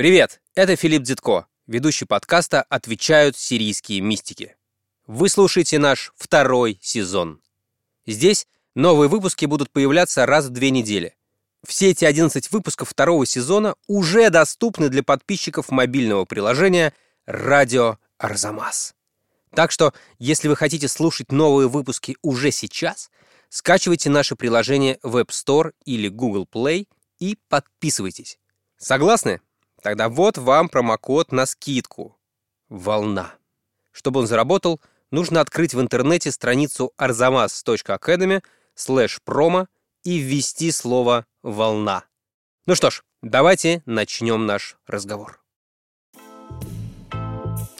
Привет, это Филипп Дзитко, ведущий подкаста «Отвечают сирийские мистики». Вы слушаете наш второй сезон. Здесь новые выпуски будут появляться раз в две недели. Все эти 11 выпусков второго сезона уже доступны для подписчиков мобильного приложения «Радио Арзамас». Так что, если вы хотите слушать новые выпуски уже сейчас, скачивайте наше приложение в App Store или Google Play и подписывайтесь. Согласны? Тогда вот вам промокод на скидку. Волна. Чтобы он заработал, нужно открыть в интернете страницу arzamas.academy slash promo и ввести слово «волна». Ну что ж, давайте начнем наш разговор.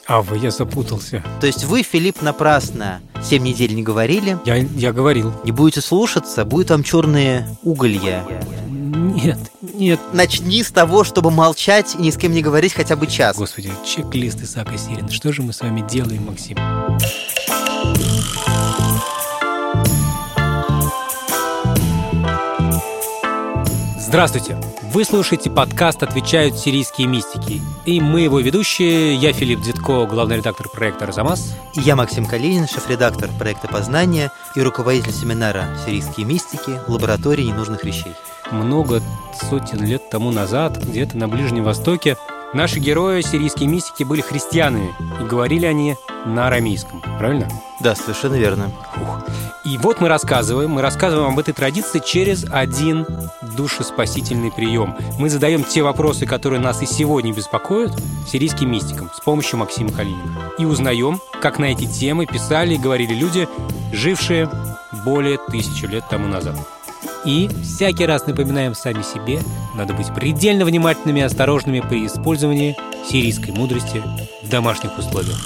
А вы, я запутался. То есть вы, Филипп, напрасно семь недель не говорили, Я, я говорил. не будете слушаться, будет вам черные уголья. Нет, нет. Начни с того, чтобы молчать и ни с кем не говорить хотя бы час. Господи, чек-лист Исаака Сирин. Что же мы с вами делаем, Максим? Здравствуйте! Вы слушаете подкаст «Отвечают сирийские мистики». И мы его ведущие, я Филипп Дзитко, главный редактор проекта «Арзамас». И я Максим Калинин, шеф-редактор проекта «Познание» и руководитель семинара «Сирийские мистики. Лаборатории ненужных вещей». Много сотен лет тому назад, где-то на Ближнем Востоке, наши герои, сирийские мистики, были христианами, и говорили они на арамейском, правильно? Да, совершенно верно. Ух. И вот мы рассказываем, мы рассказываем об этой традиции через один душеспасительный прием. Мы задаем те вопросы, которые нас и сегодня беспокоят, сирийским мистикам с помощью Максима Калинина. И узнаем, как на эти темы писали и говорили люди, жившие более тысячи лет тому назад. И всякий раз напоминаем сами себе, надо быть предельно внимательными и осторожными при использовании сирийской мудрости в домашних условиях.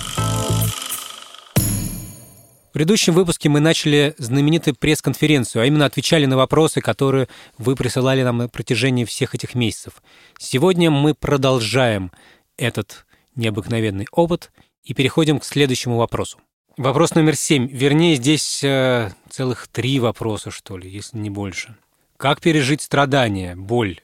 В предыдущем выпуске мы начали знаменитую пресс-конференцию, а именно отвечали на вопросы, которые вы присылали нам на протяжении всех этих месяцев. Сегодня мы продолжаем этот необыкновенный опыт и переходим к следующему вопросу. Вопрос номер семь. Вернее, здесь э, целых три вопроса, что ли, если не больше. Как пережить страдания, боль,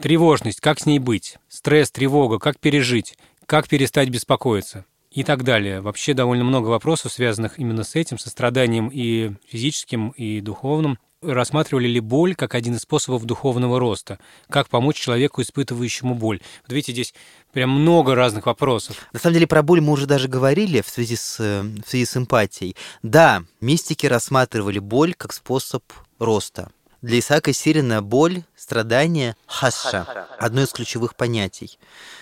тревожность, как с ней быть, стресс, тревога, как пережить, как перестать беспокоиться и так далее. Вообще довольно много вопросов, связанных именно с этим, со страданием и физическим, и духовным. Рассматривали ли боль как один из способов духовного роста? Как помочь человеку, испытывающему боль? Вот видите, здесь прям много разных вопросов. На самом деле про боль мы уже даже говорили в связи с, э, в связи с эмпатией. Да, мистики рассматривали боль как способ роста. Для Исаака Сирина боль, страдание – хасша – одно из ключевых понятий.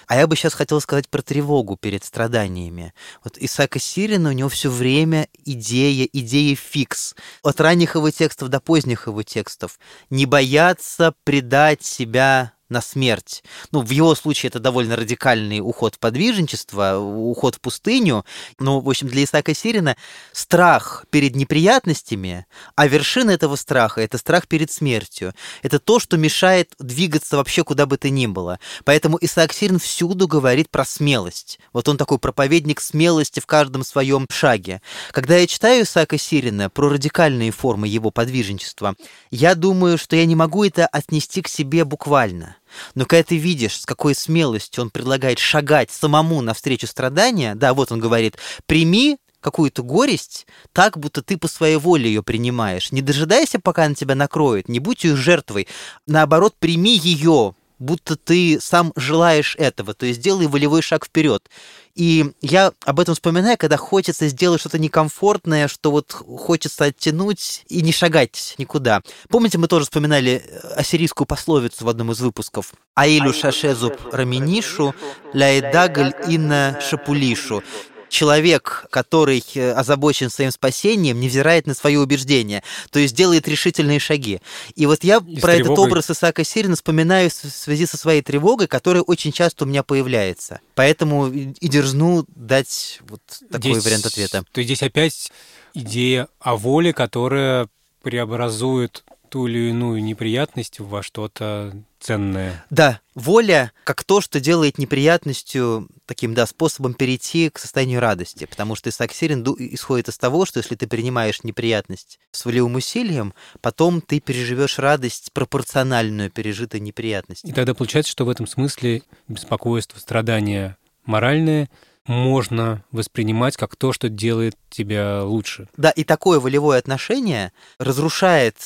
А я бы сейчас хотел сказать про тревогу перед страданиями. Вот Исаака Сирина, у него все время идея, идея фикс. От ранних его текстов до поздних его текстов. Не бояться предать себя на смерть. Ну, в его случае это довольно радикальный уход в подвижничество, уход в пустыню. Но, в общем, для Исаака Сирина страх перед неприятностями, а вершина этого страха – это страх перед смертью. Это то, что мешает двигаться вообще куда бы то ни было. Поэтому Исаак Сирин всюду говорит про смелость. Вот он такой проповедник смелости в каждом своем шаге. Когда я читаю Исаака Сирина про радикальные формы его подвижничества, я думаю, что я не могу это отнести к себе буквально. Но когда ты видишь, с какой смелостью он предлагает шагать самому навстречу страдания, да, вот он говорит, прими какую-то горесть так, будто ты по своей воле ее принимаешь. Не дожидайся, пока она тебя накроет, не будь ее жертвой. Наоборот, прими ее, будто ты сам желаешь этого, то есть делай волевой шаг вперед. И я об этом вспоминаю, когда хочется сделать что-то некомфортное, что вот хочется оттянуть и не шагать никуда. Помните, мы тоже вспоминали ассирийскую пословицу в одном из выпусков? «Аилю шашезуб раминишу, ляйдагаль инна шапулишу» человек, который э, озабочен своим спасением, невзирает на свои убеждения, то есть делает решительные шаги. И вот я И про этот тревогой. образ Исаака Сирина вспоминаю в связи со своей тревогой, которая очень часто у меня появляется. Поэтому и и дерзну дать вот такой Здесь- вариант ответа. То есть здесь опять идея о воле, которая преобразует ту или иную неприятность во что-то ценное. Да, воля как то, что делает неприятностью таким, да, способом перейти к состоянию радости. Потому что Исаак Сирин исходит из того, что если ты принимаешь неприятность с волевым усилием, потом ты переживешь радость пропорциональную пережитой неприятности. И тогда получается, что в этом смысле беспокойство, страдания моральные можно воспринимать как то, что делает тебя лучше. Да, и такое волевое отношение разрушает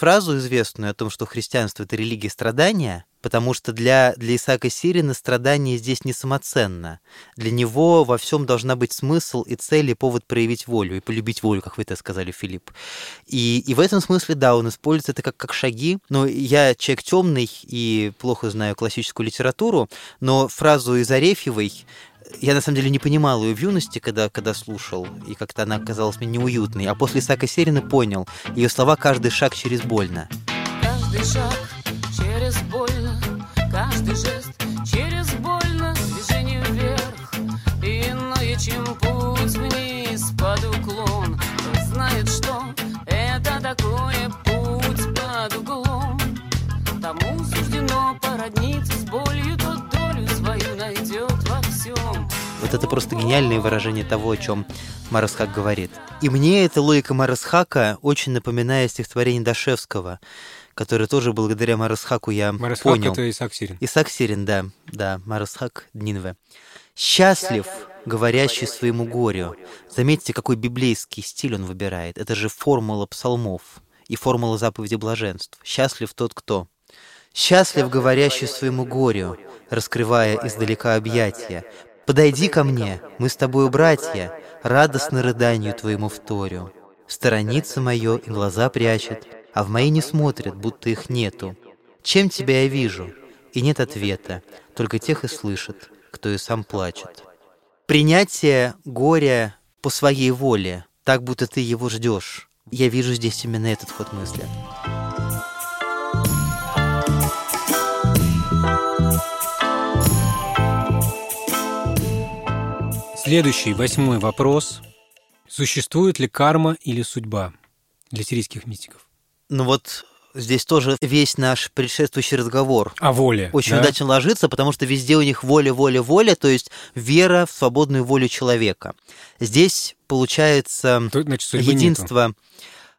фразу известную о том, что христианство — это религия страдания, потому что для, для Исаака Сирина страдание здесь не самоценно. Для него во всем должна быть смысл и цель, и повод проявить волю, и полюбить волю, как вы это сказали, Филипп. И, и в этом смысле, да, он использует это как, как шаги. Но я человек темный и плохо знаю классическую литературу, но фразу из Арефьевой я на самом деле не понимал ее в юности, когда, когда слушал, и как-то она казалась мне неуютной. А после Исаака Серина понял, ее слова «каждый шаг через больно». Каждый шаг через больно, каждый жест Вот это просто гениальное выражение того, о чем Марасхак говорит. И мне эта логика Марасхака очень напоминает стихотворение Дашевского, которое тоже благодаря Марасхаку я Марасхак понял. это Исаак Сирин. Исаак Сирин, да, да, Марасхак Днинве. «Счастлив, говорящий своему горю». Заметьте, какой библейский стиль он выбирает. Это же формула псалмов и формула заповеди блаженств. «Счастлив тот, кто». «Счастлив, говорящий своему горю, раскрывая издалека объятия. Подойди ко мне, мы с тобою братья, радостно рыданию твоему вторю. Сторонится мое и глаза прячет, а в мои не смотрят, будто их нету. Чем тебя я вижу? И нет ответа, только тех и слышит, кто и сам плачет. Принятие горя по своей воле, так будто ты его ждешь. Я вижу здесь именно этот ход мысли. Следующий, восьмой вопрос. Существует ли карма или судьба для сирийских мистиков? Ну вот здесь тоже весь наш предшествующий разговор О воле. очень да? удачно ложится, потому что везде у них воля, воля, воля, то есть вера в свободную волю человека. Здесь получается То- Значит, судьбы нету.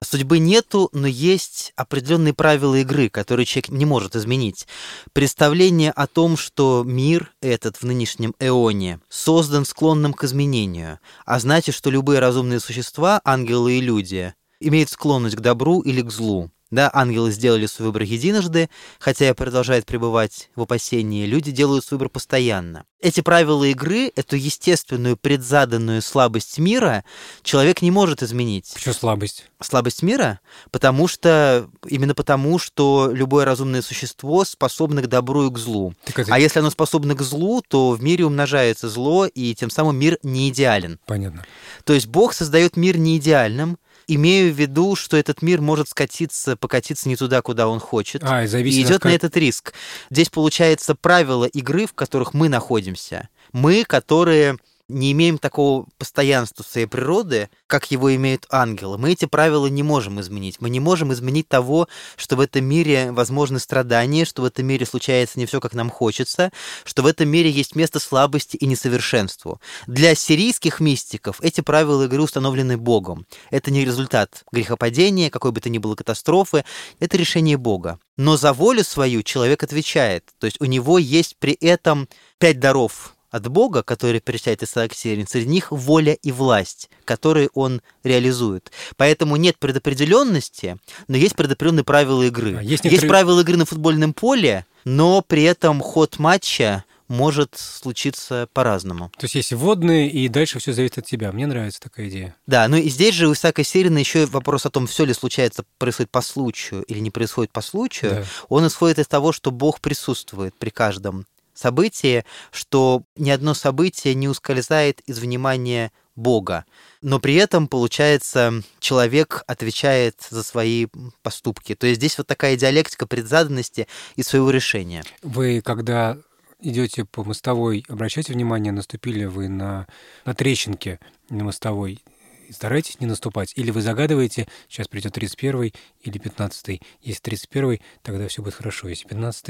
Судьбы нету, но есть определенные правила игры, которые человек не может изменить. Представление о том, что мир этот в нынешнем эоне создан склонным к изменению, а значит, что любые разумные существа, ангелы и люди, имеют склонность к добру или к злу. Да, ангелы сделали свой выбор единожды, хотя и продолжают пребывать в опасении, люди делают свой выбор постоянно. Эти правила игры, эту естественную предзаданную слабость мира, человек не может изменить. Почему слабость? Слабость мира? Потому что, именно потому, что любое разумное существо способно к добру и к злу. Так это А если оно способно к злу, то в мире умножается зло, и тем самым мир не идеален. понятно. То есть Бог создает мир не идеальным, имею в виду, что этот мир может скатиться, покатиться не туда, куда он хочет. А, и И идет от на этот риск. Здесь получается правила игры, в которых мы находимся. Мы, которые не имеем такого постоянства своей природы, как его имеют ангелы. Мы эти правила не можем изменить. Мы не можем изменить того, что в этом мире возможны страдания, что в этом мире случается не все, как нам хочется, что в этом мире есть место слабости и несовершенству. Для сирийских мистиков эти правила игры установлены Богом. Это не результат грехопадения, какой бы то ни было катастрофы, это решение Бога. Но за волю свою человек отвечает. То есть у него есть при этом пять даров от Бога, которые перечисляет Исаак Сирин, среди них воля и власть, которые он реализует. Поэтому нет предопределенности, но есть предопределенные правила игры. А, есть есть некоторые- правила игры на футбольном поле, но при этом ход матча может случиться по-разному. То есть есть водные, и дальше все зависит от тебя. Мне нравится такая идея. Да, ну и здесь же у Исаака Сирина еще вопрос о том, все ли случается, происходит по случаю или не происходит по случаю. Да. Он исходит из того, что Бог присутствует при каждом событии, что ни одно событие не ускользает из внимания Бога. Но при этом, получается, человек отвечает за свои поступки. То есть здесь вот такая диалектика предзаданности и своего решения. Вы, когда идете по мостовой, обращайте внимание, наступили вы на, на трещинки на мостовой. старайтесь не наступать. Или вы загадываете, сейчас придет 31 или 15 Если 31 тогда все будет хорошо. Если 15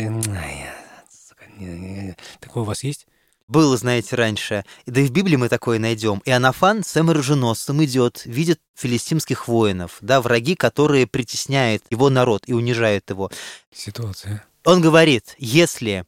такое у вас есть? Было, знаете, раньше. Да и в Библии мы такое найдем. И Анафан с оруженосцем идет, видит филистимских воинов, да, враги, которые притесняют его народ и унижают его. Ситуация. Он говорит, если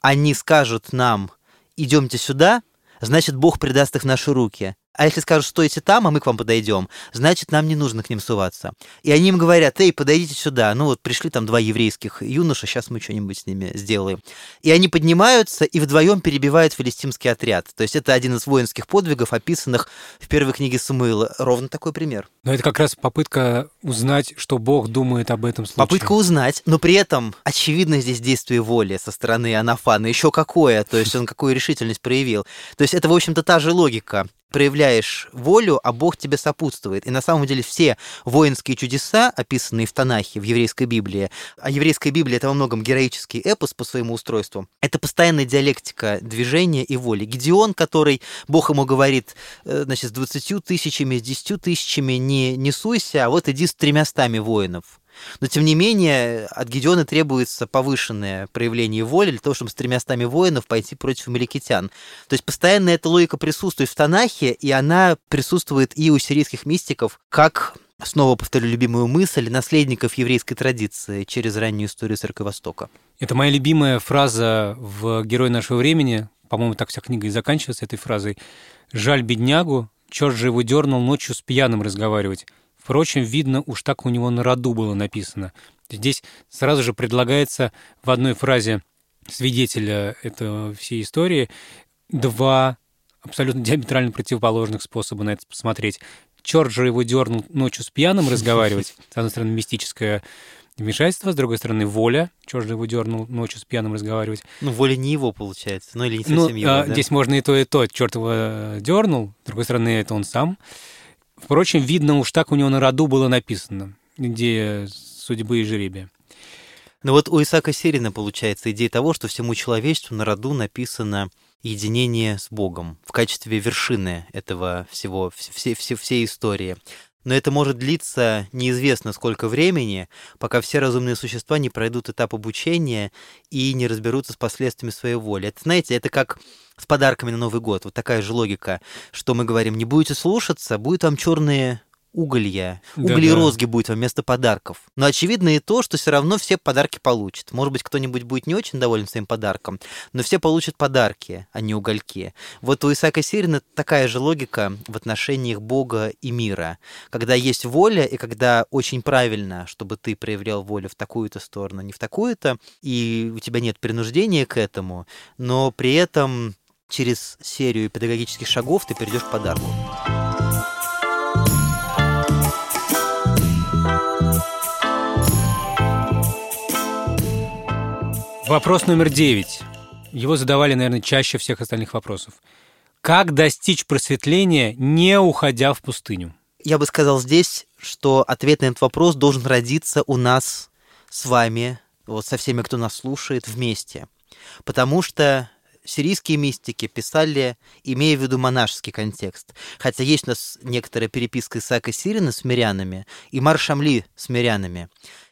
они скажут нам, идемте сюда, значит, Бог предаст их в наши руки. А если скажут, стойте там, а мы к вам подойдем, значит, нам не нужно к ним суваться. И они им говорят, эй, подойдите сюда. Ну вот пришли там два еврейских юноша, сейчас мы что-нибудь с ними сделаем. И они поднимаются и вдвоем перебивают филистимский отряд. То есть это один из воинских подвигов, описанных в первой книге Самуила. Ровно такой пример. Но это как раз попытка узнать, что Бог думает об этом случае. Попытка узнать, но при этом очевидно здесь действие воли со стороны Анафана. Еще какое, то есть он какую решительность проявил. То есть это, в общем-то, та же логика проявляешь волю, а Бог тебе сопутствует. И на самом деле все воинские чудеса, описанные в Танахе, в еврейской Библии, а еврейская Библия — это во многом героический эпос по своему устройству, это постоянная диалектика движения и воли. Гедеон, который Бог ему говорит, э, значит, с 20 тысячами, с 10 тысячами не, не суйся, а вот иди с тремястами воинов. Но, тем не менее, от Гедеона требуется повышенное проявление воли для того, чтобы с тремястами воинов пойти против амаликитян. То есть постоянно эта логика присутствует в Танахе, и она присутствует и у сирийских мистиков, как снова повторю любимую мысль, наследников еврейской традиции через раннюю историю Церкви Востока. Это моя любимая фраза в «Герой нашего времени». По-моему, так вся книга и заканчивается этой фразой. «Жаль беднягу, черт же его дернул ночью с пьяным разговаривать. Впрочем, видно, уж так у него на роду было написано. Здесь сразу же предлагается в одной фразе свидетеля этого всей истории два абсолютно диаметрально противоположных способа на это посмотреть. Черт же его дернул ночью с пьяным разговаривать. С одной стороны, мистическое вмешательство, с другой стороны, воля. Черт же его дернул ночью с пьяным разговаривать. Ну, воля не его, получается. Ну, или не совсем ну, его, а, да? Здесь можно и то, и то. Черт его дернул. С другой стороны, это он сам. Впрочем, видно, уж так у него на роду было написано, где судьбы и жребия. Но вот у Исаака Сирина получается идея того, что всему человечеству на роду написано единение с Богом в качестве вершины этого всего, все, все, всей истории. Но это может длиться неизвестно сколько времени, пока все разумные существа не пройдут этап обучения и не разберутся с последствиями своей воли. Это, знаете, это как с подарками на Новый год. Вот такая же логика, что мы говорим, не будете слушаться, будет вам черные уголья, угли и розги будет вместо подарков. Но очевидно и то, что все равно все подарки получат. Может быть, кто-нибудь будет не очень доволен своим подарком, но все получат подарки, а не угольки. Вот у Исаака Сирина такая же логика в отношениях Бога и мира. Когда есть воля, и когда очень правильно, чтобы ты проявлял волю в такую-то сторону, не в такую-то, и у тебя нет принуждения к этому, но при этом через серию педагогических шагов ты перейдешь к подарку. Вопрос номер девять. Его задавали, наверное, чаще всех остальных вопросов. Как достичь просветления, не уходя в пустыню? Я бы сказал здесь, что ответ на этот вопрос должен родиться у нас с вами, вот со всеми, кто нас слушает, вместе. Потому что сирийские мистики писали, имея в виду монашеский контекст. Хотя есть у нас некоторая переписка Исаака Сирина с мирянами и Маршамли с мирянами.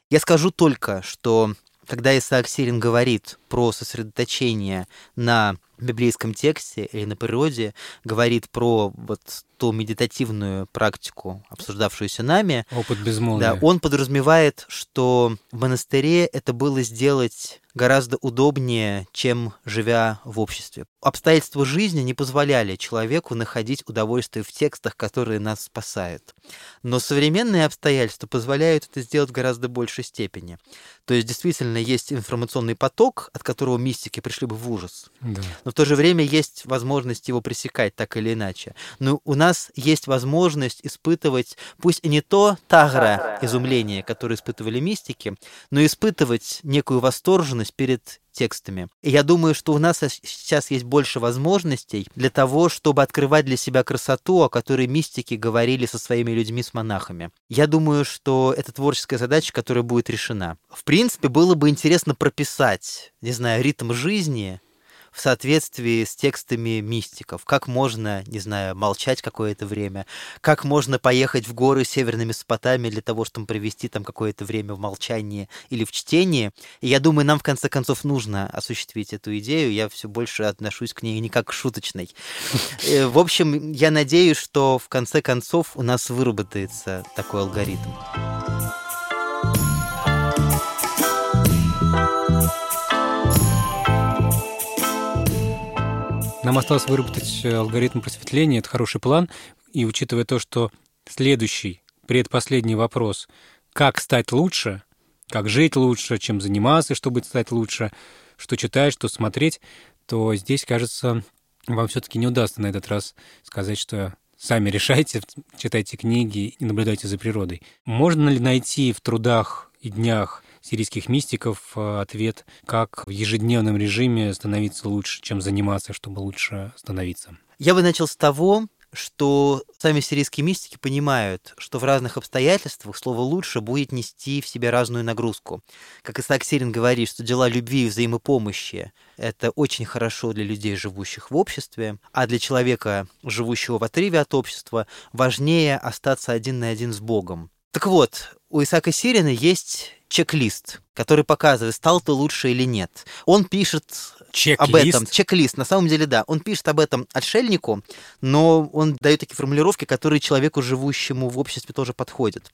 Я скажу только, что когда Исаак Сирин говорит про сосредоточение на библейском тексте или на природе, говорит про вот ту медитативную практику, обсуждавшуюся нами, Опыт безмолвия. да, он подразумевает, что в монастыре это было сделать гораздо удобнее, чем живя в обществе. Обстоятельства жизни не позволяли человеку находить удовольствие в текстах, которые нас спасают. Но современные обстоятельства позволяют это сделать в гораздо большей степени. То есть действительно есть информационный поток, от которого мистики пришли бы в ужас. Да. Но в то же время есть возможность его пресекать так или иначе. Но у нас есть возможность испытывать, пусть и не то тагра изумление, которое испытывали мистики, но испытывать некую восторженность перед текстами. И я думаю, что у нас сейчас есть больше возможностей для того, чтобы открывать для себя красоту, о которой мистики говорили со своими людьми, с монахами. Я думаю, что это творческая задача, которая будет решена. В принципе, было бы интересно прописать, не знаю, ритм жизни в соответствии с текстами мистиков. Как можно, не знаю, молчать какое-то время, как можно поехать в горы северными спотами для того, чтобы провести там какое-то время в молчании или в чтении. И я думаю, нам в конце концов нужно осуществить эту идею. Я все больше отношусь к ней не как к шуточной. Э, В общем, я надеюсь, что в конце концов у нас выработается такой алгоритм. Нам осталось выработать э, алгоритм просветления, это хороший план, и учитывая то, что следующий, предпоследний вопрос, как стать лучше, как жить лучше, чем заниматься, чтобы стать лучше, что читать, что смотреть, то здесь, кажется, вам все-таки не удастся на этот раз сказать, что сами решайте, читайте книги и наблюдайте за природой. Можно ли найти в трудах и днях сирийских мистиков э, ответ, как в ежедневном режиме становиться лучше, чем заниматься, чтобы лучше становиться? Я бы начал с того, что сами сирийские мистики понимают, что в разных обстоятельствах слово «лучше» будет нести в себе разную нагрузку. Как Исаак Сирин говорит, что дела любви и взаимопомощи – это очень хорошо для людей, живущих в обществе, а для человека, живущего в отрыве от общества, важнее остаться один на один с Богом. Так вот, у Исаака Сирина есть чек-лист, который показывает, стал ты лучше или нет. Он пишет об этом. Чек-лист. На самом деле, да. Он пишет об этом отшельнику, но он дает такие формулировки, которые человеку, живущему в обществе, тоже подходят.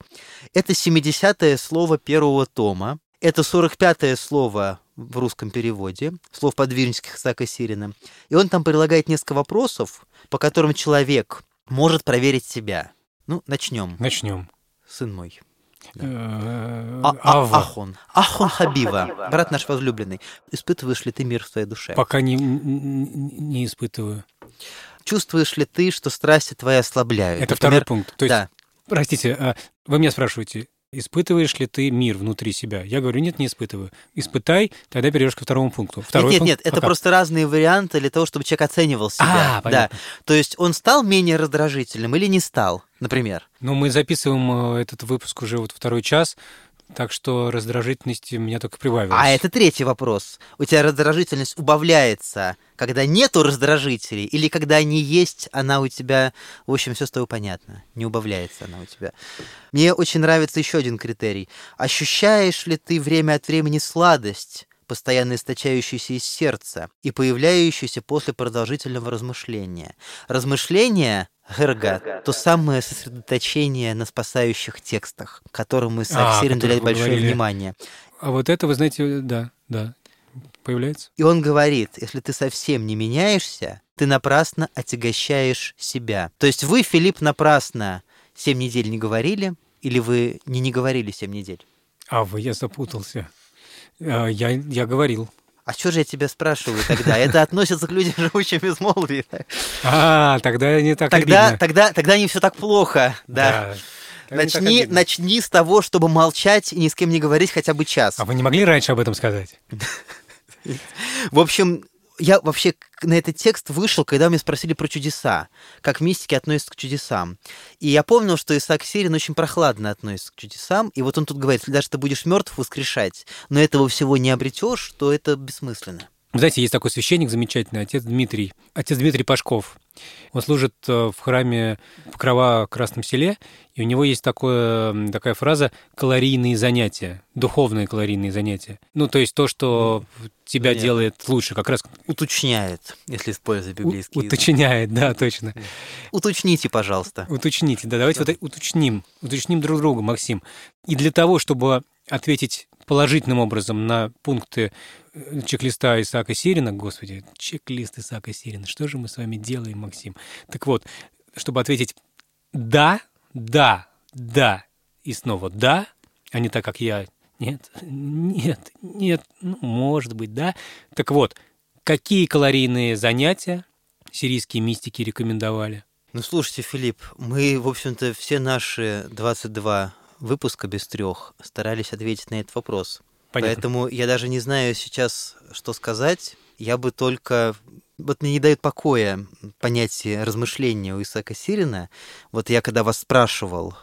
Это 70-е слово первого тома. Это 45-е слово в русском переводе, слов подвижнических Исаака Сирина. И он там предлагает несколько вопросов, по которым человек может проверить себя. Ну, начнем. Начнем. Сын мой. Э, А- а-. Ахон. Ахон Хабива. Брат наш возлюбленный. Испытываешь ли ты мир в своей душе? Пока не, не испытываю. Чувствуешь ли ты, что страсти твои ослабляют? Это второй Например, пункт. То есть, Да. простите, а вы меня спрашиваете, испытываешь ли ты мир внутри себя? Я говорю, нет, не испытываю. Испытай, тогда перейдешь ко второму пункту. Второй нет, пункт нет, нет, это пока. просто разные варианты для того, чтобы человек оценивал себя. А, да. понятно. То есть он стал менее раздражительным или не стал, например. Ну, мы записываем э, этот выпуск уже вот второй час, так что раздражительности у меня только прибавилось. А это третий вопрос. У тебя раздражительность убавляется, когда нету раздражителей, или когда они есть, она у тебя, в общем, все с тобой понятно. Не убавляется она у тебя. Мне очень нравится еще один критерий. Ощущаешь ли ты время от времени сладость, постоянно источающуюся из сердца и появляющуюся после продолжительного размышления? Размышление Герга, то самое сосредоточение на спасающих текстах, которым Исаак А, о Сирин уделяет большое говорили. внимание. А вот это, вы знаете, да, да, появляется. И он говорит, если ты совсем не меняешься, ты напрасно отягощаешь себя. То есть вы, Филипп, напрасно семь недель не говорили, или вы не не говорили семь недель? А вы, я запутался. А, Я, я говорил. А что же я тебя спрашиваю тогда? Это относится к людям, живущим в безмолвии. А, тогда не так Тогда, обидно. тогда, тогда не все так плохо. Да. Так Начни, начни с того, чтобы молчать и ни с кем не говорить хотя бы час. А вы не могли раньше об этом сказать? В общем, я вообще на этот текст вышел, когда меня спросили про чудеса, как мистики относятся к чудесам. И я помнил, что Исаак Сирин очень прохладно относится к чудесам, и вот он тут говорит, даже ты будешь мертв воскрешать, но этого всего не обретешь, то это бессмысленно. Знаете, есть такой священник замечательный, отец Дмитрий, отец Дмитрий Пашков. Он служит э, в храме Покрова Красном Селе, и у него есть такое, такая фраза «калорийные занятия», духовные калорийные занятия. Ну, то есть то, что тебя Понятно. делает лучше, как раз Уточняет, если использовать у- библейский язык. уточняет, да, точно. Уточните, пожалуйста. Уточните, да, давайте вот уточним, уточним друг друга, Максим. И для того, чтобы ответить положительным образом на пункты э, чек-листа Исаака Сирина, господи, чек-лист Исаака Сирина, что же мы с вами делаем, Максим? Так вот, чтобы ответить «да», «да», «да» и снова «да», а не так, как я «нет», «нет», «нет», ну, может быть, «да». Так вот, какие калорийные занятия сирийские мистики рекомендовали? Ну, слушайте, Филипп, мы, в общем-то, все наши 22 выпуска без трех старались ответить на этот вопрос. Понятно. Поэтому я даже не знаю сейчас, что сказать. Я бы только... Вот мне не дает покоя понятие размышления у Исаака Сирина. Вот я когда вас спрашивал,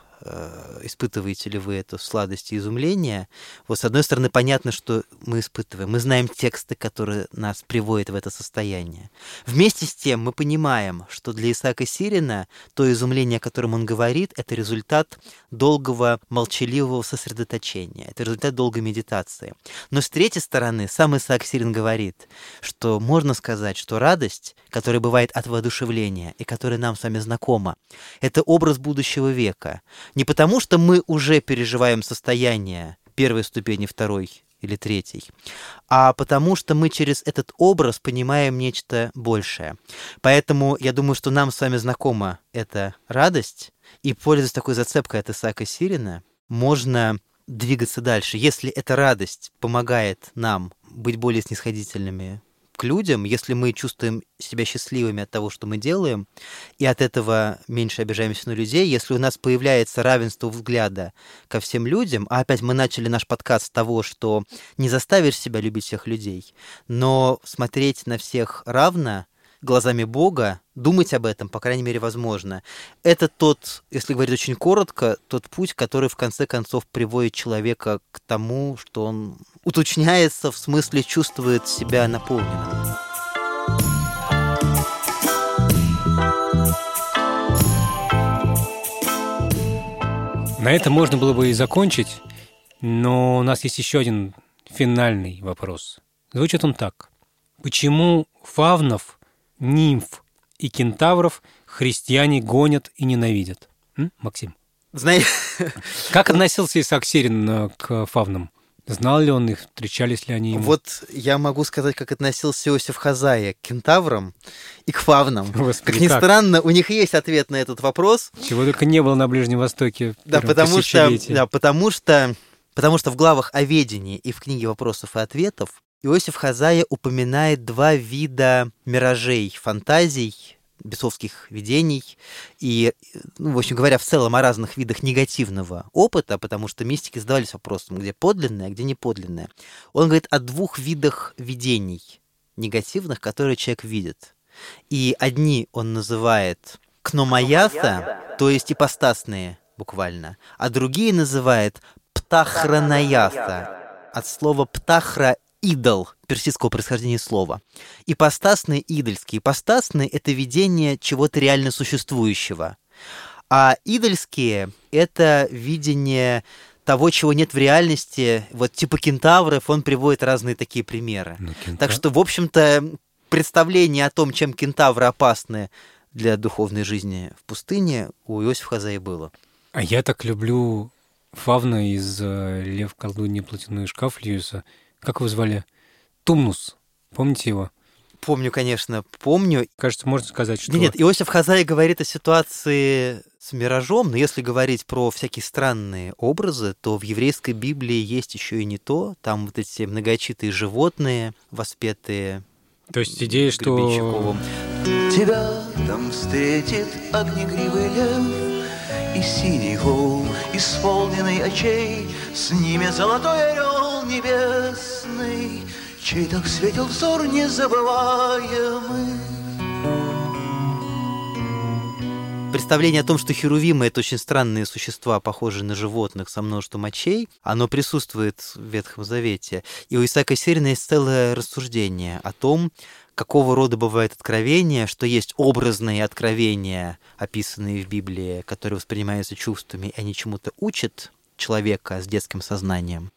испытываете ли вы эту сладость и изумление. Вот с одной стороны, понятно, что мы испытываем. Мы знаем тексты, которые нас приводят в это состояние. Вместе с тем мы понимаем, что для Исаака Сирина то изумление, о котором он говорит, это результат долгого молчаливого сосредоточения. Это результат долгой медитации. Но с третьей стороны, сам Исаак Сирин говорит, что можно сказать, что радость, которая бывает от воодушевления и которая нам с вами знакома, это образ будущего века. Не потому, что мы уже переживаем состояние первой ступени, второй или третьей, а потому что мы через этот образ понимаем нечто большее. Поэтому я думаю, что нам с вами знакома эта радость, и, пользуясь такой зацепкой от Исаака Сирина, можно двигаться дальше. Если эта радость помогает нам быть более снисходительными к людям, если мы чувствуем себя счастливыми от того, что мы делаем, и от этого меньше обижаемся на людей, если у нас появляется равенство взгляда ко всем людям, а опять мы начали наш подкаст с того, что не заставишь себя любить всех людей, но смотреть на всех равно, глазами Бога, думать об этом, по крайней мере, возможно. Это тот, если говорить очень коротко, тот путь, который в конце концов приводит человека к тому, что он уточняется, в смысле чувствует себя наполненным. На этом можно было бы и закончить, но у нас есть еще один финальный вопрос. Звучит он так. Почему фавнов нимф и кентавров христиане гонят и ненавидят. М? Максим? Знаете... Как относился Исаак Сирин э, к фавнам? Знал ли он их, встречались ли они ему? Вот я могу сказать, как относился Иосиф Хазая к кентаврам и к фавнам. Господи, как ни как? странно, у них есть ответ на этот вопрос. Чего только не было на Ближнем Востоке. Да, потому что, да, потому что, потому что в главах о ведении и в книге вопросов и ответов Иосиф Хазая упоминает два вида миражей, фантазий, бесовских видений и, ну, в общем говоря, в целом о разных видах негативного опыта, потому что мистики задавались вопросом, где подлинное, а где не подлинное. Он говорит о двух видах видений негативных, которые человек видит. И одни он называет кномаяса, то есть ипостасные буквально, а другие называет птахранаяса, от слова птахра идол персидского происхождения слова. Ипостасные идольские. Ипостасные — это видение чего-то реально существующего. А идольские — это видение того, чего нет в реальности. Вот типа кентавров он приводит разные такие примеры. Ну, Так что, в общем-то, представление о том, чем кентавры опасны для духовной жизни в пустыне, у Иосифа Хазаи было. А я так люблю фавна из э, «Лев, колдунья, платяной шкаф» Льюиса. Как его звали? Тумнус. Помните его? Помню, конечно, помню. Кажется, можно сказать, что... Нет, нет, Иосиф Хазай говорит о ситуации с миражом, но если говорить про всякие странные образы, то в еврейской Библии есть еще и не то. Там вот эти многочитые животные, воспетые То есть идея, что... Тебя там встретит огнегривый лев И синий гул, исполненный очей С ними золотой орел небесный Чей так светил взор незабываемый Представление о том, что херувимы — это очень странные существа, похожие на животных со множеством очей, оно присутствует в Ветхом Завете. И у Исаака Сирина есть целое рассуждение о том, какого рода бывает откровение, что есть образные откровения, описанные в Библии, которые воспринимаются чувствами, и они чему-то учат человека с детским сознанием.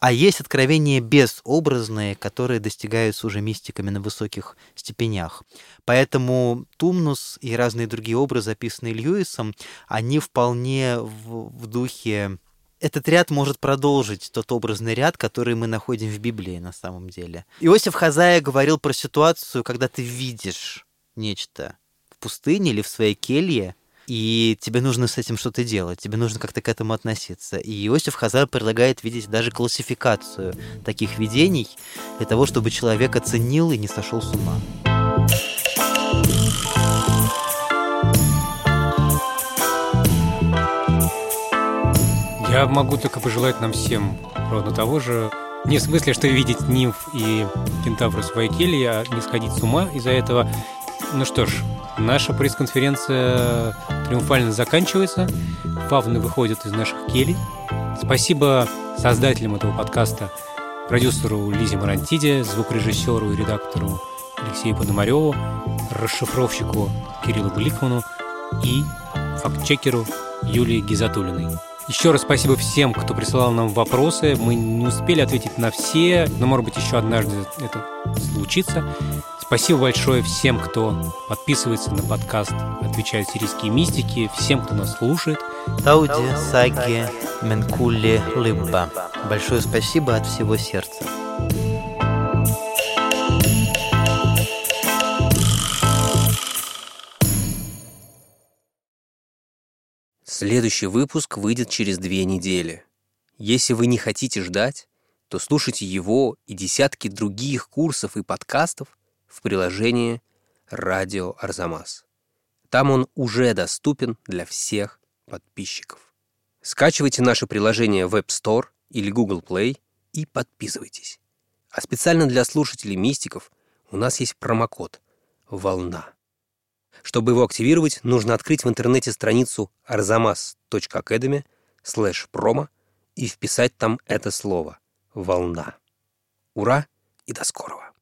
А есть откровения безобразные, которые достигаются уже мистиками на высоких степенях. Поэтому Тумнус и разные другие образы, описанные Льюисом, они вполне в, в духе... Этот ряд может продолжить тот образный ряд, который мы находим в Библии на самом деле. Иосиф Хазая говорил про ситуацию, когда ты видишь нечто в пустыне или в своей келье, и тебе нужно с этим что-то делать, тебе нужно как-то к этому относиться. И Иосиф Хазар предлагает видеть даже классификацию таких видений для того, чтобы человек оценил и не сошел с ума. Я могу только пожелать нам всем ровно того же. Не в смысле, что видеть нимф и кентавра в своей келье, а не сходить с ума из-за этого. Ну что ж, наша пресс-конференция триумфально заканчивается. забавно выходят из наших келей. Спасибо создателям этого подкаста, продюсеру Лизе Марантиде, звукорежиссеру и редактору Алексею Пономареву, расшифровщику Кириллу Гликману и фактчекеру Юлии Гизатулиной. Еще раз спасибо всем, кто присылал нам вопросы. Мы не успели ответить на все, но, может быть, еще однажды это случится. Спасибо большое всем, кто подписывается на подкаст «Отвечают сирийские мистики», всем, кто нас слушает. Тауди Саги Менкули Лыбба. Большое спасибо от всего сердца. Следующий выпуск выйдет через две недели. Если вы не хотите ждать, то слушайте его и десятки других курсов и подкастов в приложении «Радио Арзамас». Там он уже доступен для всех подписчиков. Скачивайте наше приложение в App Store или Google Play и подписывайтесь. А специально для слушателей мистиков у нас есть промокод «Волна». Чтобы его активировать, нужно открыть в интернете страницу arzamas.academy слэш промо и вписать там это слово «Волна». Ура и до скорого!